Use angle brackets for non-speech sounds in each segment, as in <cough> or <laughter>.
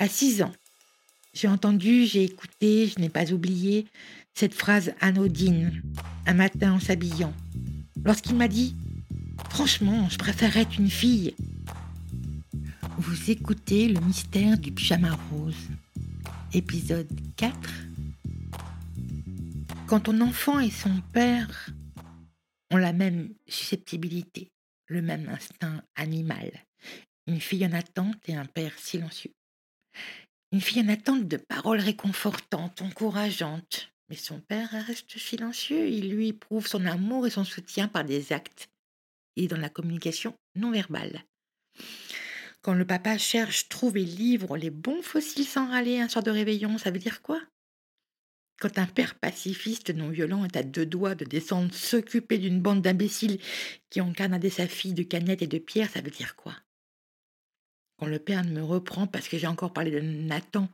À 6 ans, j'ai entendu, j'ai écouté, je n'ai pas oublié cette phrase anodine, un matin en s'habillant, lorsqu'il m'a dit Franchement, je préférerais être une fille. Vous écoutez Le mystère du pyjama rose, épisode 4. Quand ton enfant et son père ont la même susceptibilité, le même instinct animal, une fille en attente et un père silencieux. Une fille en attente de paroles réconfortantes, encourageantes, mais son père reste silencieux, il lui prouve son amour et son soutien par des actes et dans la communication non verbale. Quand le papa cherche, trouve et livre les bons fossiles sans râler un soir de réveillon, ça veut dire quoi? Quand un père pacifiste non violent est à deux doigts de descendre s'occuper d'une bande d'imbéciles qui canadé sa fille de canettes et de pierres, ça veut dire quoi? Quand le père me reprend parce que j'ai encore parlé de Nathan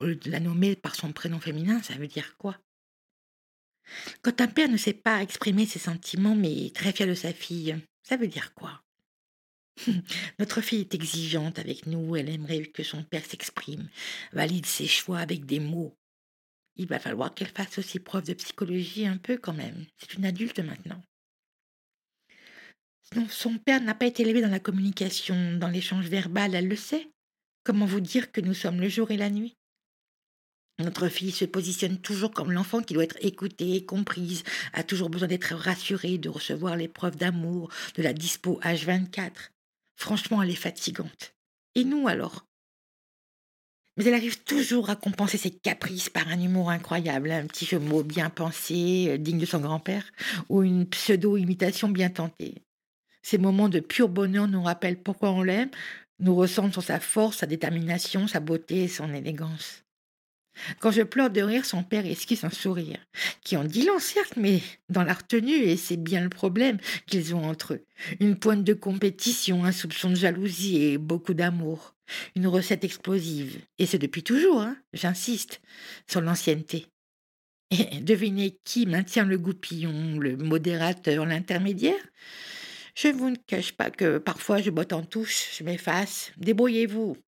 au lieu de la nommer par son prénom féminin, ça veut dire quoi? Quand un père ne sait pas exprimer ses sentiments mais est très fier de sa fille, ça veut dire quoi? <laughs> Notre fille est exigeante avec nous, elle aimerait que son père s'exprime, valide ses choix avec des mots, il va falloir qu'elle fasse aussi preuve de psychologie un peu quand même. C'est une adulte maintenant. Son père n'a pas été élevé dans la communication, dans l'échange verbal, elle le sait. Comment vous dire que nous sommes le jour et la nuit? Notre fille se positionne toujours comme l'enfant qui doit être écoutée, comprise, a toujours besoin d'être rassurée, de recevoir les preuves d'amour, de la dispo H24. Franchement, elle est fatigante. Et nous alors? Mais elle arrive toujours à compenser ses caprices par un humour incroyable, un petit jeu mot bien pensé, euh, digne de son grand-père, ou une pseudo-imitation bien tentée. Ces moments de pur bonheur nous rappellent pourquoi on l'aime, nous ressentent sur sa force, sa détermination, sa beauté et son élégance. Quand je pleure de rire, son père esquisse un sourire, qui en dit long certes, mais dans la retenue, et c'est bien le problème qu'ils ont entre eux. Une pointe de compétition, un soupçon de jalousie et beaucoup d'amour. Une recette explosive. Et c'est depuis toujours, hein, j'insiste, sur l'ancienneté. Et devinez qui maintient le goupillon, le modérateur, l'intermédiaire? Je vous ne cache pas que parfois je botte en touche, je m'efface. Débrouillez-vous.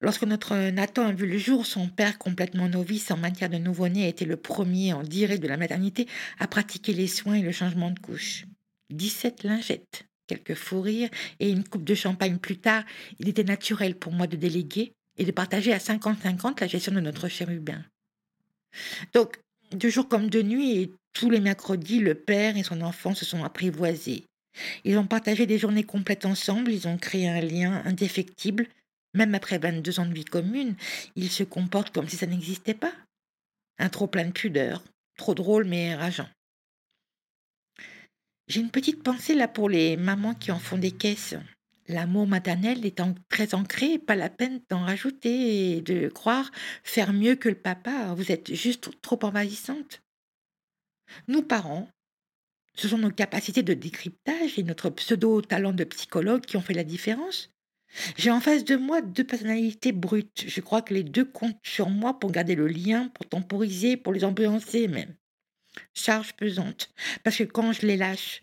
Lorsque notre Nathan a vu le jour, son père, complètement novice en matière de nouveau-né, a été le premier en direct de la maternité à pratiquer les soins et le changement de couche. 17 lingettes, quelques fous rires et une coupe de champagne plus tard, il était naturel pour moi de déléguer et de partager à 50-50 la gestion de notre chérubin. Donc, de jour comme de nuit, tous les mercredis, le père et son enfant se sont apprivoisés. Ils ont partagé des journées complètes ensemble, ils ont créé un lien indéfectible. Même après 22 ans de vie commune, ils se comportent comme si ça n'existait pas. Un trop plein de pudeur, trop drôle mais rageant. J'ai une petite pensée là pour les mamans qui en font des caisses. L'amour maternel étant très ancré, pas la peine d'en rajouter et de croire faire mieux que le papa. Vous êtes juste trop envahissante. Nous, parents, ce sont nos capacités de décryptage et notre pseudo-talent de psychologue qui ont fait la différence. J'ai en face de moi deux personnalités brutes. Je crois que les deux comptent sur moi pour garder le lien, pour temporiser, pour les ambiancer même charge pesante. Parce que quand je les lâche,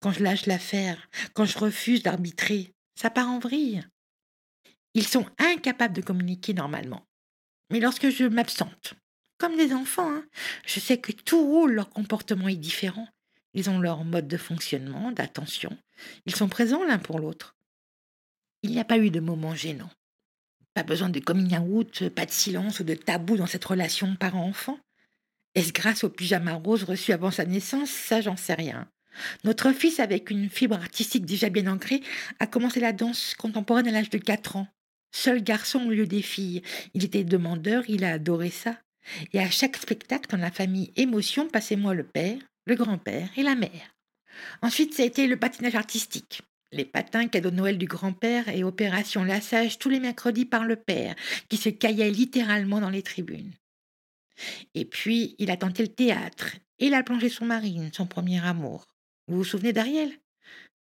quand je lâche l'affaire, quand je refuse d'arbitrer, ça part en vrille. Ils sont incapables de communiquer normalement. Mais lorsque je m'absente, comme des enfants, hein, je sais que tout roule, leur comportement est différent. Ils ont leur mode de fonctionnement, d'attention. Ils sont présents l'un pour l'autre. Il n'y a pas eu de moment gênant. Pas besoin de coming out, pas de silence ou de tabou dans cette relation parent-enfant. Est-ce grâce au pyjama rose reçu avant sa naissance? Ça, j'en sais rien. Notre fils, avec une fibre artistique déjà bien ancrée, a commencé la danse contemporaine à l'âge de 4 ans. Seul garçon au lieu des filles. Il était demandeur, il a adoré ça. Et à chaque spectacle dans la famille Émotion, passez moi le père, le grand-père et la mère. Ensuite, ça a été le patinage artistique. Les patins cadeau de Noël du grand-père et opération lassage tous les mercredis par le père, qui se caillait littéralement dans les tribunes. Et puis, il a tenté le théâtre et la plongée sous-marine, son premier amour. Vous vous souvenez d'Ariel?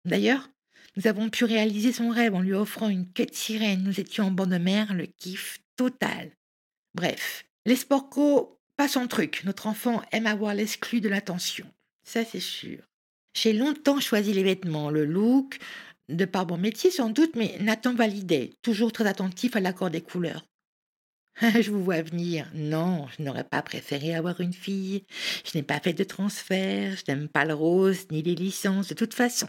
D'ailleurs, nous avons pu réaliser son rêve en lui offrant une queue de sirène. Nous étions en bord de mer, le kiff total. Bref, les sports pas son truc. Notre enfant aime avoir l'exclu de l'attention. Ça, c'est sûr. J'ai longtemps choisi les vêtements, le look, De par bon métier sans doute, mais Nathan validait, toujours très attentif à l'accord des couleurs. <laughs> je vous vois venir. Non, je n'aurais pas préféré avoir une fille. Je n'ai pas fait de transfert. Je n'aime pas le rose ni les licences de toute façon.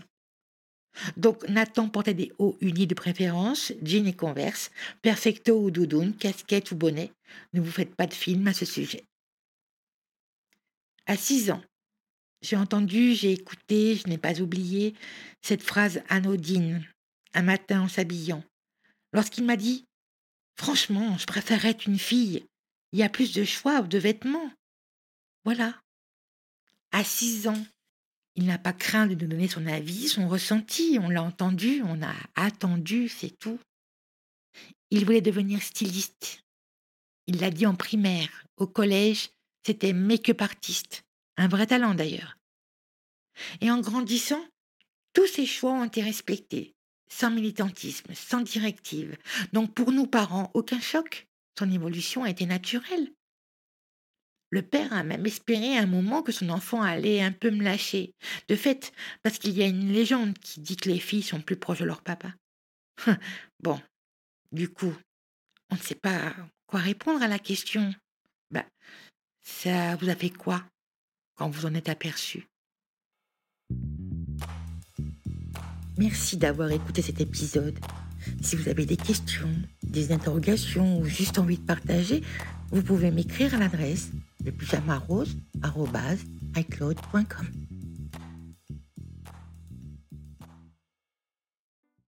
Donc Nathan portait des hauts unis de préférence, jeans et converse, perfecto ou doudoune, casquette ou bonnet. Ne vous faites pas de film à ce sujet. À six ans, j'ai entendu, j'ai écouté, je n'ai pas oublié cette phrase anodine, un matin en s'habillant, lorsqu'il m'a dit Franchement, je préférerais être une fille. Il y a plus de choix de vêtements. Voilà. À six ans, il n'a pas craint de nous donner son avis, son ressenti. On l'a entendu, on a attendu, c'est tout. Il voulait devenir styliste. Il l'a dit en primaire. Au collège, c'était make-up. Un vrai talent d'ailleurs. Et en grandissant, tous ses choix ont été respectés, sans militantisme, sans directive. Donc pour nous parents, aucun choc. Son évolution a été naturelle. Le père a même espéré un moment que son enfant allait un peu me lâcher. De fait, parce qu'il y a une légende qui dit que les filles sont plus proches de leur papa. <laughs> bon, du coup, on ne sait pas quoi répondre à la question. Bah, ça vous a fait quoi quand vous en êtes aperçu? Merci d'avoir écouté cet épisode. Si vous avez des questions, des interrogations ou juste envie de partager, vous pouvez m'écrire à l'adresse le pyjamarose.icloud.com.